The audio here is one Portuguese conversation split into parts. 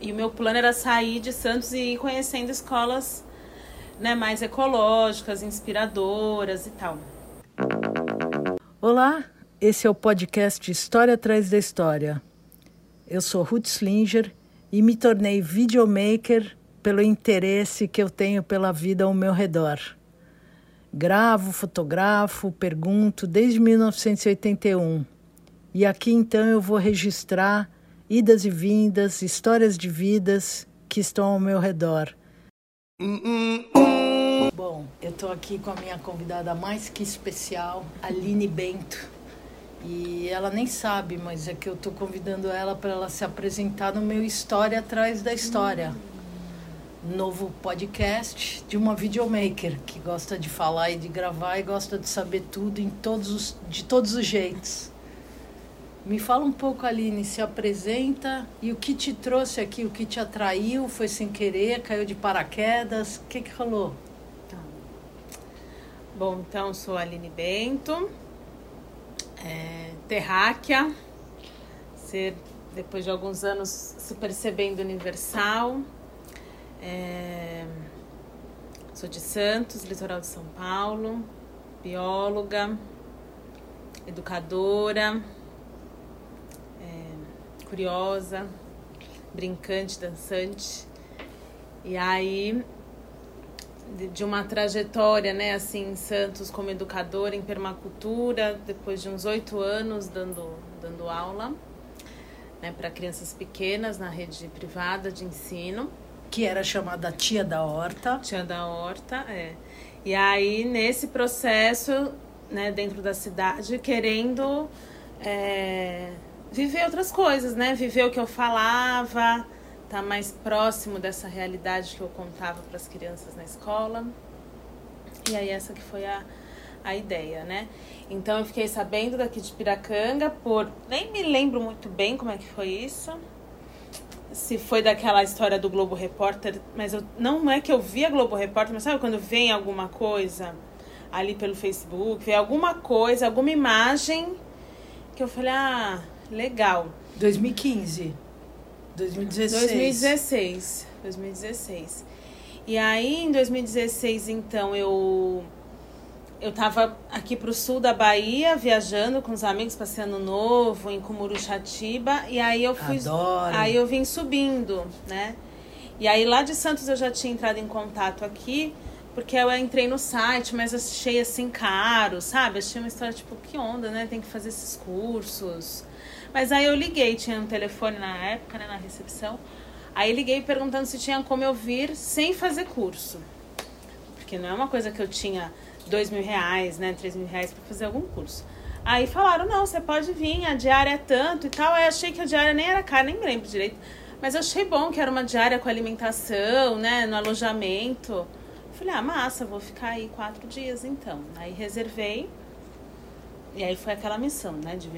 E o meu plano era sair de Santos e ir conhecendo escolas né, mais ecológicas, inspiradoras e tal. Olá, esse é o podcast História Atrás da História. Eu sou Ruth Slinger e me tornei videomaker pelo interesse que eu tenho pela vida ao meu redor. Gravo, fotografo, pergunto desde 1981. E aqui então eu vou registrar idas e vindas, histórias de vidas que estão ao meu redor. Bom, eu estou aqui com a minha convidada mais que especial, Aline Bento. E ela nem sabe, mas é que eu estou convidando ela para ela se apresentar no meu História Atrás da História. Novo podcast de uma videomaker que gosta de falar e de gravar e gosta de saber tudo em todos os, de todos os jeitos. Me fala um pouco, Aline, se apresenta e o que te trouxe aqui, o que te atraiu, foi sem querer, caiu de paraquedas, o que, que rolou? Tá. Bom, então sou Aline Bento, é, terráquea, ser depois de alguns anos se percebendo universal. É, sou de Santos, litoral de São Paulo, bióloga, educadora, curiosa, brincante, dançante. E aí, de, uma trajetória, né, assim, em Santos como educadora em permacultura, depois de uns oito anos dando, dando aula né, para crianças pequenas na rede privada de ensino que era chamada Tia da Horta. Tia da Horta, é. E aí, nesse processo, né, dentro da cidade, querendo é, viver outras coisas, né? Viver o que eu falava, tá mais próximo dessa realidade que eu contava para as crianças na escola. E aí, essa que foi a, a ideia, né? Então, eu fiquei sabendo daqui de Piracanga por... Nem me lembro muito bem como é que foi isso se foi daquela história do Globo Repórter, mas eu, não é que eu vi a Globo Repórter, mas sabe quando vem alguma coisa ali pelo Facebook, vem alguma coisa, alguma imagem que eu falei, ah, legal. 2015. 2016. 2016. 2016. E aí, em 2016, então, eu eu tava aqui pro sul da Bahia, viajando com os amigos, passeando novo, em Cumuruxatiba, e aí eu fui. Adoro. Aí eu vim subindo, né? E aí lá de Santos eu já tinha entrado em contato aqui, porque eu entrei no site, mas achei assim caro, sabe? Achei uma história tipo, que onda, né? Tem que fazer esses cursos. Mas aí eu liguei, tinha um telefone na época, né, na recepção. Aí liguei perguntando se tinha como eu vir sem fazer curso. Porque não é uma coisa que eu tinha dois mil reais, né, três mil reais para fazer algum curso. Aí falaram, não, você pode vir, a diária é tanto e tal. Aí achei que a diária nem era cara, nem lembro direito. Mas eu achei bom que era uma diária com alimentação, né, no alojamento. Falei, ah, massa, vou ficar aí quatro dias então. Aí reservei. E aí foi aquela missão, né, de,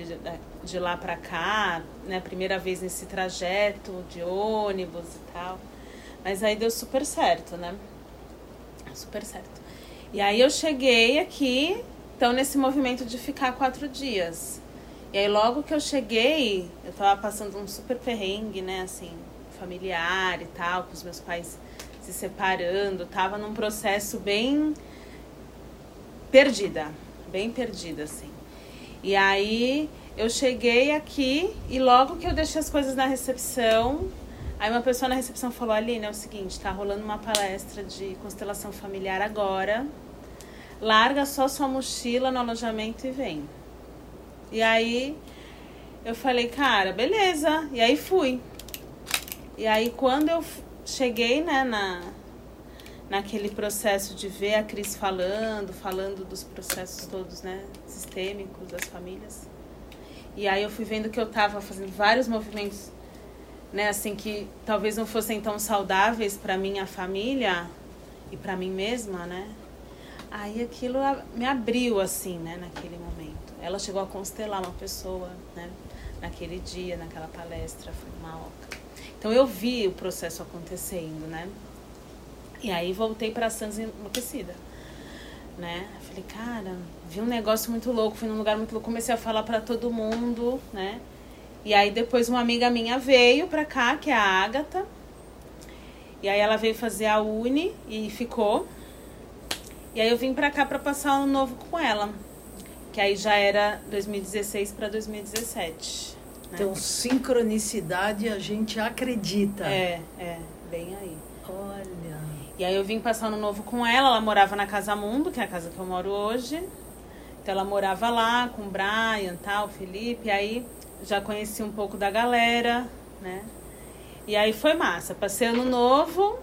de lá para cá, né, primeira vez nesse trajeto de ônibus e tal. Mas aí deu super certo, né? Super certo. E aí eu cheguei aqui, então nesse movimento de ficar quatro dias. E aí logo que eu cheguei, eu tava passando um super perrengue, né, assim, familiar e tal, com os meus pais se separando, tava num processo bem perdida, bem perdida, assim. E aí eu cheguei aqui e logo que eu deixei as coisas na recepção, aí uma pessoa na recepção falou, Aline, é o seguinte, tá rolando uma palestra de constelação familiar agora. Larga só sua mochila no alojamento e vem. E aí eu falei, cara, beleza. E aí fui. E aí quando eu cheguei, né, na, naquele processo de ver a Cris falando, falando dos processos todos, né, sistêmicos das famílias. E aí eu fui vendo que eu tava fazendo vários movimentos, né, assim que talvez não fossem tão saudáveis para minha família e para mim mesma, né? Aí aquilo me abriu assim, né, naquele momento. Ela chegou a constelar uma pessoa, né, naquele dia, naquela palestra, foi uma oca. Então eu vi o processo acontecendo, né? E aí voltei para Santos enlouquecida, né? Falei, cara, vi um negócio muito louco, fui num lugar muito louco, comecei a falar para todo mundo, né? E aí depois uma amiga minha veio pra cá, que é a Ágata. E aí ela veio fazer a uni e ficou. E aí eu vim pra cá pra passar ano novo com ela. Que aí já era 2016 para 2017. Né? Então, sincronicidade a gente acredita. É, é, bem aí. E aí eu vim passar ano novo com ela, ela morava na Casa Mundo, que é a casa que eu moro hoje. Então ela morava lá com o Brian, tal, Felipe, aí já conheci um pouco da galera, né? E aí foi massa. Passei ano novo,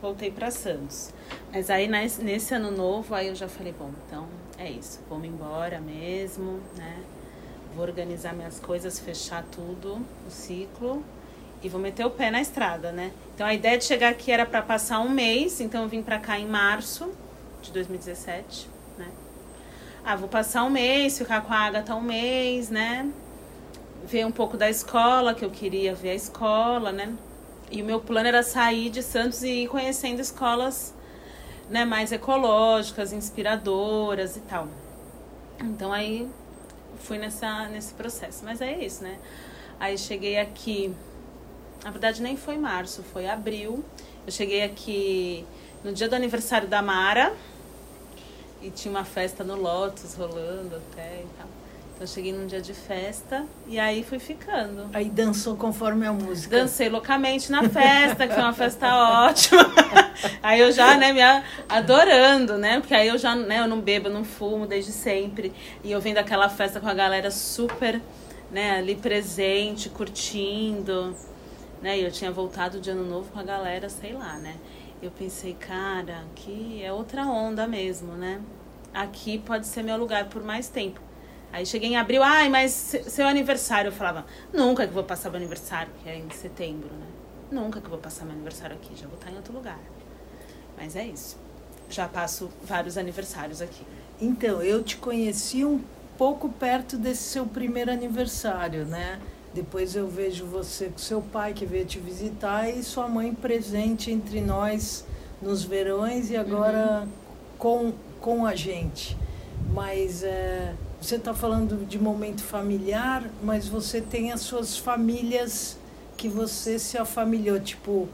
voltei para Santos. Mas aí nesse ano novo, aí eu já falei, bom, então é isso, vou me embora mesmo, né? Vou organizar minhas coisas, fechar tudo, o ciclo e vou meter o pé na estrada, né? Então a ideia de chegar aqui era para passar um mês, então eu vim para cá em março de 2017, né? Ah, vou passar um mês, ficar com a Agatha um mês, né? Ver um pouco da escola, que eu queria ver a escola, né? E o meu plano era sair de Santos e ir conhecendo escolas né, mais ecológicas, inspiradoras e tal. Então aí fui nessa, nesse processo. Mas é isso, né? Aí cheguei aqui na verdade, nem foi março, foi abril. Eu cheguei aqui no dia do aniversário da Mara. E tinha uma festa no Lotus rolando até e tal. Então eu cheguei num dia de festa e aí fui ficando. Aí dançou conforme a música. Dancei loucamente na festa, que foi uma festa ótima. aí eu já, né, me adorando, né? Porque aí eu já, né, eu não bebo, eu não fumo desde sempre. E eu vendo aquela festa com a galera super, né, ali presente, curtindo né? E eu tinha voltado de ano novo com a galera, sei lá, né? Eu pensei, cara, que é outra onda mesmo, né? Aqui pode ser meu lugar por mais tempo. Aí cheguei em abril, ai, mas seu aniversário. Eu falava, nunca que vou passar meu aniversário, que é em setembro, né? Nunca que vou passar meu aniversário aqui, já vou estar em outro lugar. Mas é isso. Já passo vários aniversários aqui. Então, eu te conheci um pouco perto desse seu primeiro aniversário, né? Depois eu vejo você com seu pai que veio te visitar e sua mãe presente entre nós nos verões e agora uhum. com, com a gente. Mas é, você está falando de momento familiar, mas você tem as suas famílias que você se afamiliou, tipo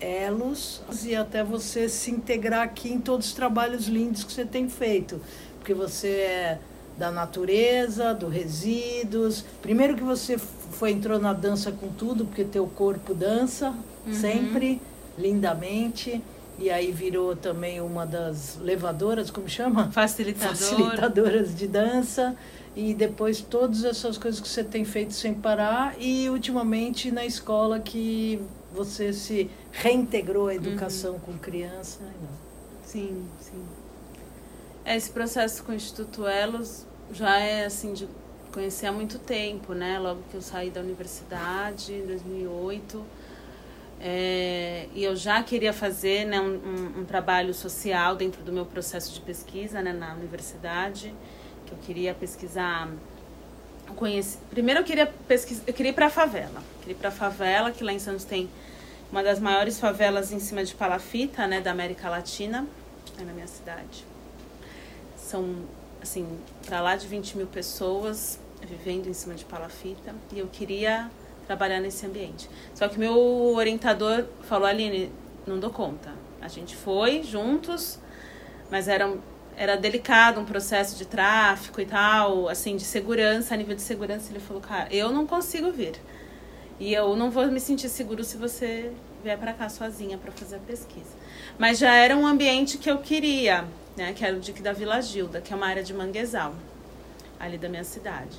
elos, e até você se integrar aqui em todos os trabalhos lindos que você tem feito. Porque você é da natureza, do resíduos. Primeiro que você foi entrou na dança com tudo, porque teu corpo dança uhum. sempre lindamente. E aí virou também uma das levadoras, como chama? Facilitadora. Facilitadoras de dança. E depois todas essas coisas que você tem feito sem parar. E ultimamente na escola que você se reintegrou à educação uhum. com criança. Sim, sim. Esse processo com o Instituto Elos já é assim de conhecer há muito tempo, né? Logo que eu saí da universidade, em 2008. É, e eu já queria fazer né, um, um, trabalho social dentro do meu processo de pesquisa né, na universidade, que eu queria pesquisar. Conheci, primeiro eu queria pesquisar, eu queria ir para a favela. Queria ir para a favela, que lá em Santos tem uma das maiores favelas em cima de palafita, né, da América Latina, é na minha cidade. São assim, para lá de 20 mil pessoas vivendo em cima de palafita e eu queria trabalhar nesse ambiente. Só que meu orientador falou, Aline, não dou conta. A gente foi juntos, mas era, era delicado um processo de tráfico e tal, assim, de segurança, a nível de segurança. Ele falou, cara, eu não consigo vir. E eu não vou me sentir seguro se você vier para cá sozinha para fazer a pesquisa. Mas já era um ambiente que eu queria né, que era o DIC da Vila Gilda, que é uma área de manguezal, ali da minha cidade.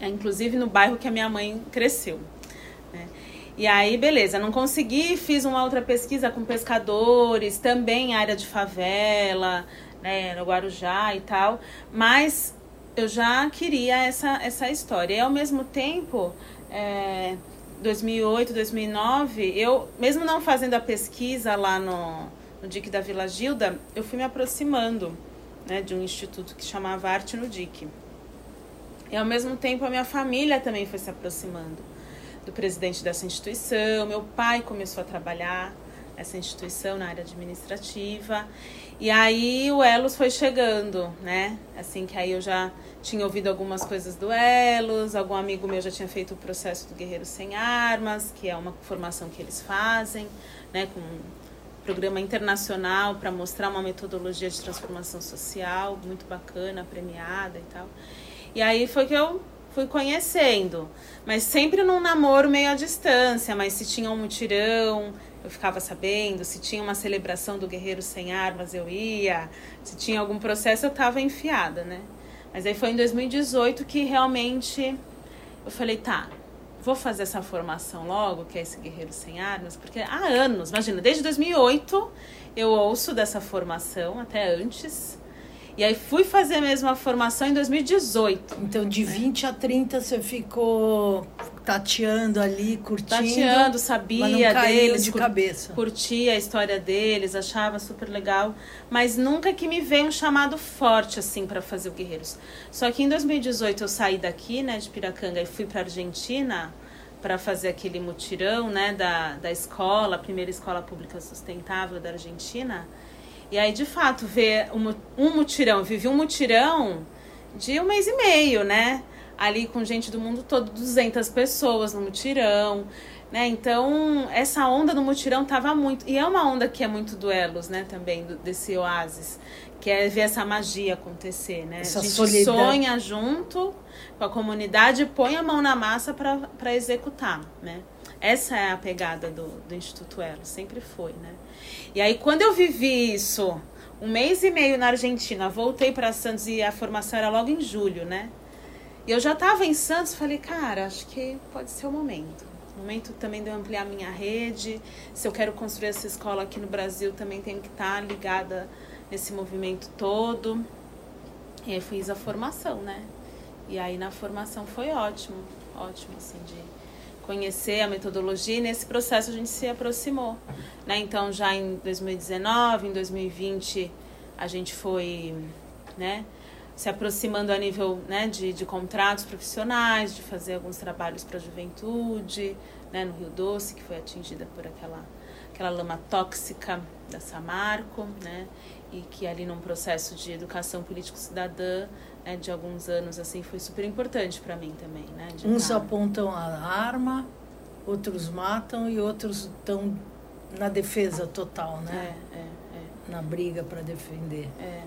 É, inclusive no bairro que a minha mãe cresceu. Né? E aí, beleza, não consegui, fiz uma outra pesquisa com pescadores, também área de favela, né, no Guarujá e tal, mas eu já queria essa, essa história. E ao mesmo tempo, é, 2008, 2009, eu, mesmo não fazendo a pesquisa lá no, no DIC da Vila Gilda, eu fui me aproximando né, de um instituto que chamava Arte no DIC. E ao mesmo tempo a minha família também foi se aproximando do presidente dessa instituição. Meu pai começou a trabalhar essa instituição na área administrativa. E aí o Elos foi chegando, né? Assim que aí eu já tinha ouvido algumas coisas do Elos, algum amigo meu já tinha feito o processo do Guerreiro Sem Armas, que é uma formação que eles fazem, né? Com programa internacional para mostrar uma metodologia de transformação social muito bacana, premiada e tal. E aí foi que eu fui conhecendo, mas sempre num namoro meio à distância, mas se tinha um mutirão, eu ficava sabendo, se tinha uma celebração do Guerreiro Sem Armas, eu ia, se tinha algum processo, eu estava enfiada, né? Mas aí foi em 2018 que realmente eu falei, tá, vou fazer essa formação logo, que é esse Guerreiro Sem Armas, porque há anos, imagina, desde 2008 eu ouço dessa formação, até antes, e aí fui fazer mesmo a formação em 2018. Então, de 20 a 30 você ficou tateando ali, curtindo. Tateando, sabia deles, de cabeça. Curtia a história deles, achava super legal, mas nunca que me veio um chamado forte assim para fazer o Guerreiros. Só que em 2018 eu saí daqui, né, de Piracanga e fui para Argentina para fazer aquele mutirão, né, da, da escola, a primeira escola pública sustentável da Argentina. E aí, de fato, ver um, um mutirão, vivi um mutirão de um mês e meio, né? Ali com gente do mundo todo, 200 pessoas no mutirão, né? Então, essa onda do mutirão tava muito. E é uma onda que é muito duelos, né? Também, do, desse oásis, que é ver essa magia acontecer, né? Essa a gente solidão. sonha junto com a comunidade e põe a mão na massa para executar, né? Essa é a pegada do, do Instituto Elo, sempre foi, né? E aí, quando eu vivi isso, um mês e meio na Argentina, voltei para Santos e a formação era logo em julho, né? E eu já estava em Santos, falei, cara, acho que pode ser o momento. O momento também de eu ampliar minha rede. Se eu quero construir essa escola aqui no Brasil, também tenho que estar tá ligada nesse movimento todo. E aí fiz a formação, né? E aí na formação foi ótimo, ótimo, assim, de conhecer a metodologia e nesse processo a gente se aproximou. Né? Então, já em 2019, em 2020, a gente foi né, se aproximando a nível né, de, de contratos profissionais, de fazer alguns trabalhos para a juventude, né, no Rio Doce, que foi atingida por aquela, aquela lama tóxica da Samarco, né, e que ali num processo de educação político-cidadã né, de alguns anos assim foi super importante para mim também, né? Uns apontam a arma, outros matam e outros estão na defesa total, né? É, é, é. Na briga para defender. É.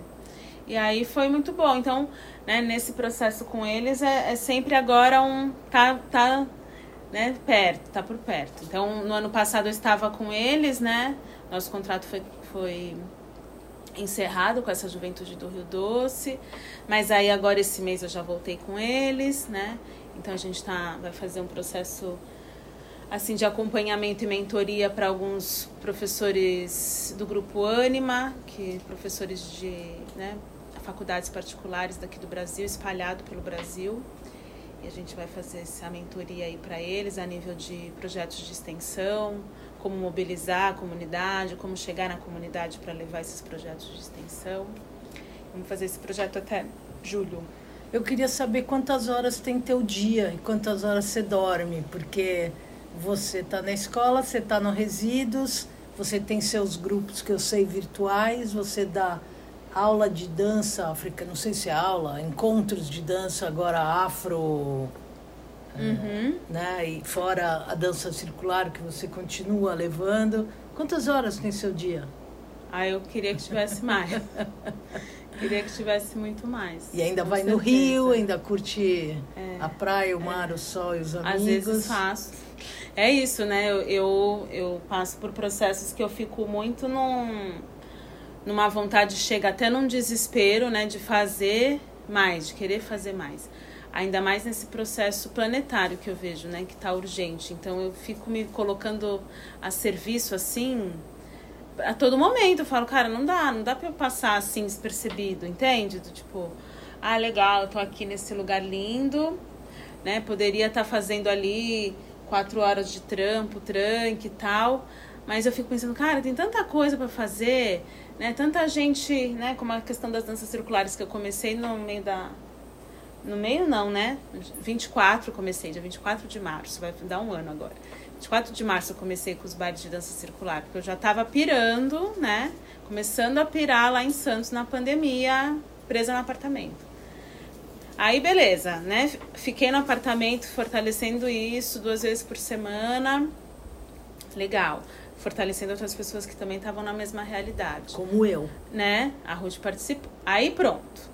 E aí foi muito bom. Então, né, nesse processo com eles é, é sempre agora um tá tá né, perto, tá por perto. Então, no ano passado eu estava com eles, né? Nosso contrato foi foi encerrado com essa juventude do Rio Doce, mas aí agora esse mês eu já voltei com eles, né? Então a gente tá, vai fazer um processo assim de acompanhamento e mentoria para alguns professores do grupo Anima, que professores de né, faculdades particulares daqui do Brasil, espalhado pelo Brasil. E a gente vai fazer essa mentoria aí para eles a nível de projetos de extensão, como mobilizar a comunidade, como chegar na comunidade para levar esses projetos de extensão. Vamos fazer esse projeto até julho. Eu queria saber quantas horas tem teu dia e quantas horas você dorme, porque você está na escola, você está no Resíduos, você tem seus grupos que eu sei virtuais, você dá aula de dança africana, não sei se é aula, encontros de dança agora afro Uhum. Né? E fora a dança circular que você continua levando. Quantas horas tem seu dia? Ah, eu queria que tivesse mais. queria que tivesse muito mais. E ainda vai certeza. no Rio, ainda curte é, a praia, o mar, é. o sol e os amigos. Às vezes faço. É isso, né? Eu, eu, eu passo por processos que eu fico muito num, numa vontade, chega até num desespero, né? De fazer mais, de querer fazer mais ainda mais nesse processo planetário que eu vejo, né, que está urgente. Então eu fico me colocando a serviço assim a todo momento. Eu falo, cara, não dá, não dá para eu passar assim despercebido, entende? Do tipo, ah, legal, eu tô aqui nesse lugar lindo, né? Poderia estar tá fazendo ali quatro horas de trampo, tranque e tal. Mas eu fico pensando, cara, tem tanta coisa para fazer, né? Tanta gente, né? Como a questão das danças circulares que eu comecei no meio da, no meio não, né? 24 comecei, dia 24 de março, vai dar um ano agora. 24 de março eu comecei com os bailes de dança circular, porque eu já tava pirando, né? Começando a pirar lá em Santos na pandemia, presa no apartamento. Aí, beleza, né? Fiquei no apartamento fortalecendo isso duas vezes por semana. Legal. Fortalecendo outras pessoas que também estavam na mesma realidade. Como eu. Né? A Ruth participou. Aí, pronto.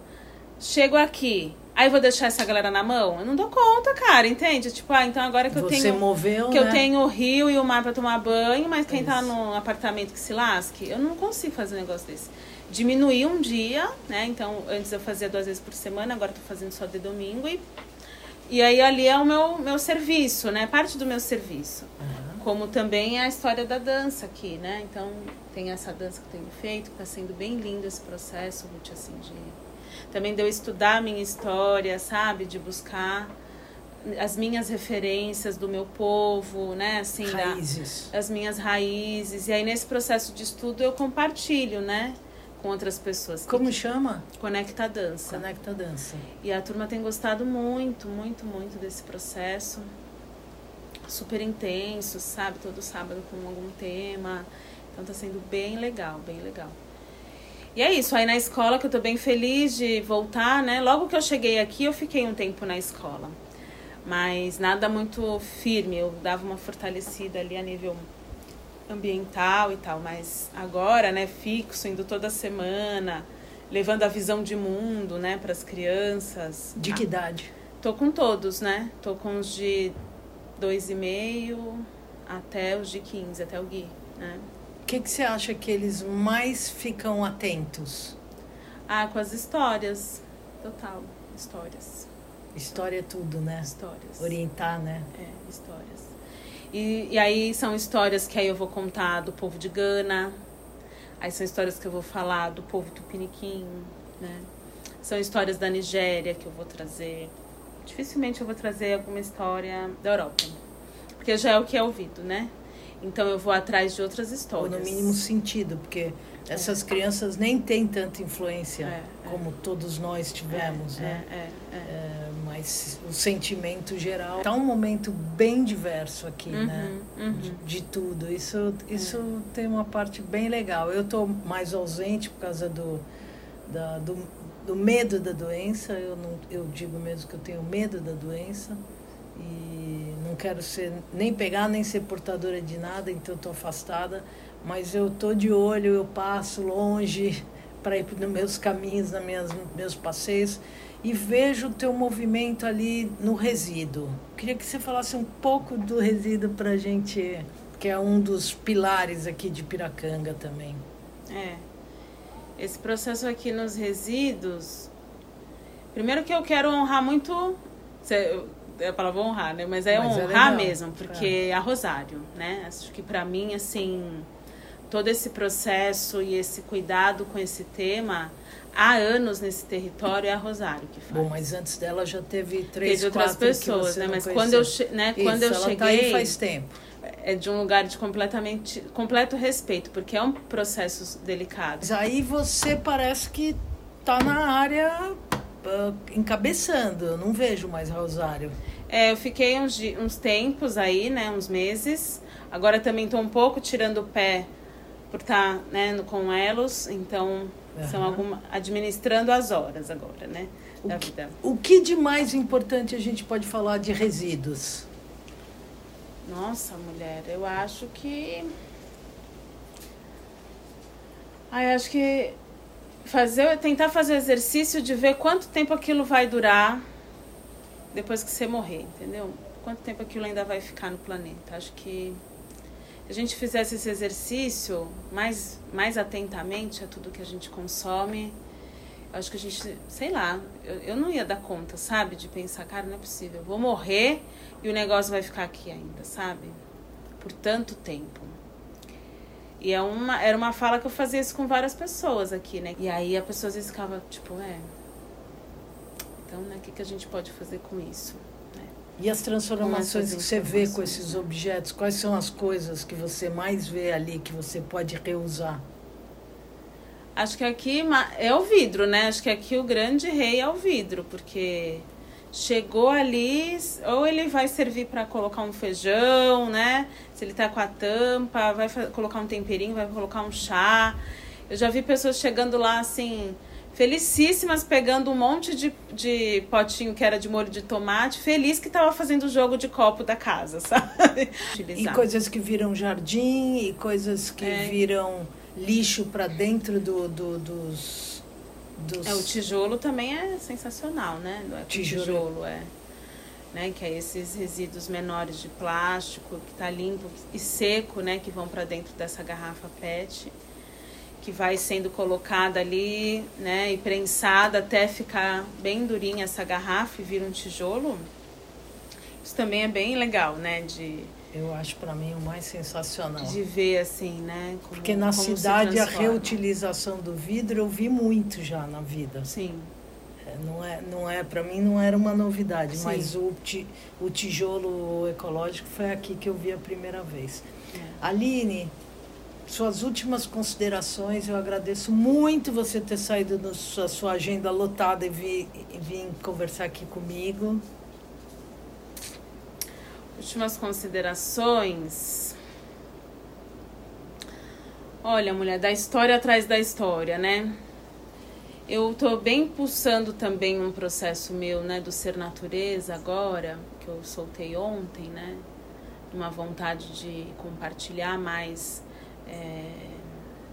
Chego aqui. Aí vou deixar essa galera na mão? Eu não dou conta, cara, entende? Tipo, ah, então agora que eu Você tenho. moveu, que né? eu tenho o rio e o mar pra tomar banho, mas quem tá no apartamento que se lasque, eu não consigo fazer um negócio desse. Diminuir um dia, né? Então, antes eu fazia duas vezes por semana, agora tô fazendo só de domingo. E, e aí ali é o meu, meu serviço, né? Parte do meu serviço. Aham. Como também é a história da dança aqui, né? Então, tem essa dança que eu tenho feito, que tá sendo bem lindo esse processo, Ruth, assim, de... Também de eu estudar a minha história, sabe? De buscar as minhas referências do meu povo, né? Assim, da- Raízes. as minhas raízes. E aí, nesse processo de estudo, eu compartilho, né? Com outras pessoas. Como chama? Conecta dança. Conecta Dança. E a turma tem gostado muito, muito, muito desse processo. Super intenso, sabe? Todo sábado com algum tema. Então tá sendo bem legal, bem legal. E é isso, aí na escola que eu tô bem feliz de voltar, né? Logo que eu cheguei aqui, eu fiquei um tempo na escola. Mas nada muito firme, eu dava uma fortalecida ali a nível ambiental e tal, mas agora, né, fixo, indo toda semana, levando a visão de mundo, né, para as crianças. De que idade? Tô com todos, né? Tô com os de dois e meio até os de 15, até o Gui, né? O que, que você acha que eles mais ficam atentos? Ah, com as histórias. Total, histórias. História é tudo, né? Histórias. Orientar, né? É, histórias. E, e aí são histórias que aí eu vou contar do povo de Gana. Aí são histórias que eu vou falar do povo tupiniquim, né? São histórias da Nigéria que eu vou trazer. Dificilmente eu vou trazer alguma história da Europa. Porque já é o que é ouvido, né? Então eu vou atrás de outras Ou histórias. no mínimo sentido, porque essas crianças nem têm tanta influência É, é. como todos nós tivemos, é, né? É, é, é. É, mas o sentimento geral tá um momento bem diverso aqui, né? Uhum, uhum. De, de tudo. Isso, isso tem uma parte bem legal. Eu tô mais ausente por causa do, da, do, do medo da doença. Eu, não, eu digo mesmo que eu tenho medo da doença. E não quero ser nem pegar nem ser portadora de nada, então tô afastada. Mas eu tô de olho, eu passo longe para ir nos meus caminhos, nos meus, meus passeios e vejo o teu movimento ali no resíduo. Queria que você falasse um pouco do resíduo para a gente, que é um dos pilares aqui de Piracanga também. É. Esse processo aqui nos resíduos. Primeiro que eu quero honrar muito. É a palavra honrar, né? Mas é Mas é honrar legal. mesmo, porque a Rosário, né? Acho que pra mim, assim, todo esse processo e esse cuidado com esse tema, há anos nesse território, é a Rosário que faz. Bom, mas antes dela já teve três, Teve outras pessoas, né? Mas quando eu, né? quando eu Isso, cheguei. ela tá aí faz tempo. É de um lugar de completamente, completo respeito, porque é um processo delicado. Mas aí você parece que tá na área encabeçando. Eu não vejo mais Rosário. É, eu fiquei uns, uns tempos aí, né, uns meses. Agora também estou um pouco tirando o pé por estar né, no, com elos, então são Aham. alguma, administrando as horas agora, né, O da que- vida. O que de mais importante a gente pode falar de resíduos? Nossa, mulher, eu acho que. Ai, acho que fazer, tentar fazer o exercício de ver quanto tempo aquilo vai durar depois que você morrer, entendeu? Quanto tempo aquilo ainda vai ficar no planeta. Acho que se a gente fizesse esse exercício mais, mais atentamente a tudo que a gente consome, acho que a gente, sei lá, eu, eu não ia dar conta, sabe? De pensar, cara, não é possível, eu vou morrer e o negócio vai ficar aqui ainda, sabe? Por tanto tempo. E é uma, era uma fala que eu fazia isso com várias pessoas aqui, né? E aí a pessoa às vezes ficava, tipo, é. Então, né, o que, que a gente pode fazer com isso? né? E as transformações que você vê com esses né? objetos, quais são as coisas que você mais vê ali que você pode reusar? Acho que aqui é o vidro, né? Acho que aqui o grande rei é o vidro, porque chegou ali, ou ele vai servir para colocar um feijão, né? Se ele tá com a tampa, vai colocar um temperinho, vai colocar um chá. Eu já vi pessoas chegando lá assim, felicíssimas, pegando um monte de, de potinho que era de molho de tomate, feliz que estava fazendo o jogo de copo da casa, sabe? E coisas que viram jardim, e coisas que é. viram lixo para dentro do, do, dos, dos. É, o tijolo também é sensacional, né? É tijolo. tijolo, é. Né, que é esses resíduos menores de plástico que está limpo e seco, né, que vão para dentro dessa garrafa PET que vai sendo colocada ali, né, e prensada até ficar bem durinha essa garrafa e vira um tijolo. Isso também é bem legal, né, de eu acho para mim o mais sensacional. De ver assim, né? Como, Porque na cidade a reutilização do vidro eu vi muito já na vida. Sim. É, não é, não é para mim não era uma novidade, Sim. mas o, ti, o tijolo ecológico foi aqui que eu vi a primeira vez. É. Aline, suas últimas considerações. Eu agradeço muito você ter saído da sua, sua agenda lotada e vir, e vir conversar aqui comigo. Últimas considerações. Olha, mulher, da história atrás da história, né? Eu tô bem pulsando também um processo meu, né, do ser natureza agora, que eu soltei ontem, né? Uma vontade de compartilhar mais é,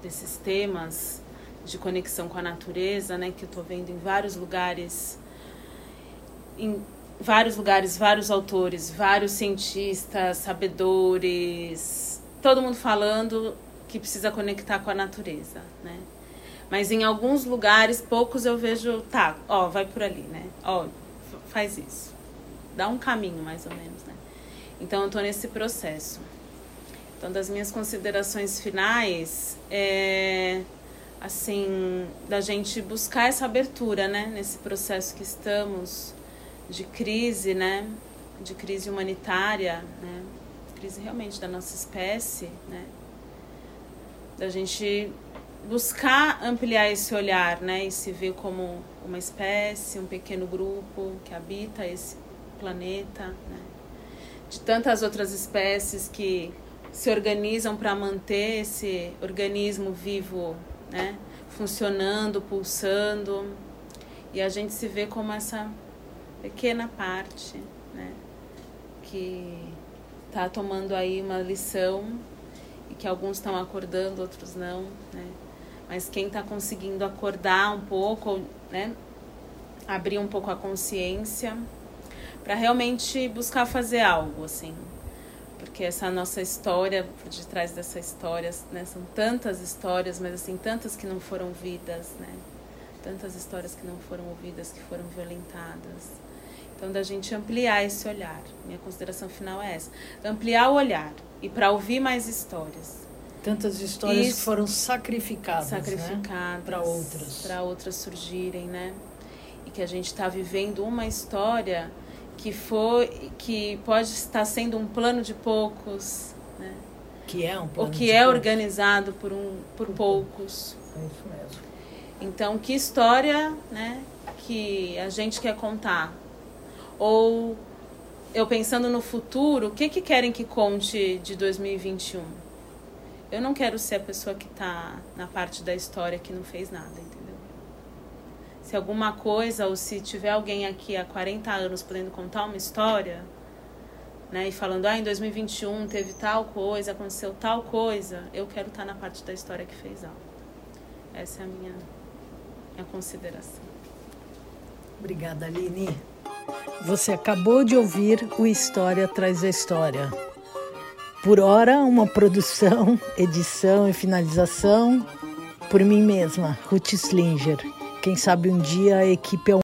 desses temas de conexão com a natureza, né, que eu estou vendo em vários lugares, em vários lugares, vários autores, vários cientistas, sabedores, todo mundo falando que precisa conectar com a natureza, né? Mas em alguns lugares, poucos eu vejo, tá, ó, vai por ali, né? Ó, faz isso. Dá um caminho, mais ou menos, né? Então eu tô nesse processo. Então, das minhas considerações finais, é assim, da gente buscar essa abertura, né, nesse processo que estamos de crise, né, de crise humanitária, né, crise realmente da nossa espécie, né, da gente buscar ampliar esse olhar, né, e se ver como uma espécie, um pequeno grupo que habita esse planeta, né, de tantas outras espécies que se organizam para manter esse organismo vivo, né, funcionando, pulsando. E a gente se vê como essa pequena parte, né, que está tomando aí uma lição e que alguns estão acordando, outros não, né? Mas quem está conseguindo acordar um pouco, né, abrir um pouco a consciência para realmente buscar fazer algo, assim, porque essa nossa história, por detrás dessa história, né, são tantas histórias, mas assim, tantas que não foram vidas, né? Tantas histórias que não foram ouvidas, que foram violentadas. Então, da gente ampliar esse olhar. Minha consideração final é essa: ampliar o olhar e para ouvir mais histórias. Tantas histórias Isso, que foram sacrificadas, né, sacrificadas né? para outras. Para outras surgirem, né? E que a gente está vivendo uma história que foi que pode estar sendo um plano de poucos, né? Que é um plano Ou que é poucos. organizado por um por, por poucos. É isso mesmo. Então, que história, né, que a gente quer contar? Ou eu pensando no futuro, o que que querem que conte de 2021? Eu não quero ser a pessoa que está na parte da história que não fez nada, entendeu? se alguma coisa ou se tiver alguém aqui há 40 anos podendo contar uma história, né, e falando, ah, em 2021 teve tal coisa, aconteceu tal coisa, eu quero estar na parte da história que fez algo. Essa é a minha, minha consideração. Obrigada, Aline. Você acabou de ouvir o História Traz a História. Por hora, uma produção, edição e finalização por mim mesma, Ruth Slinger. Quem sabe um dia a equipe é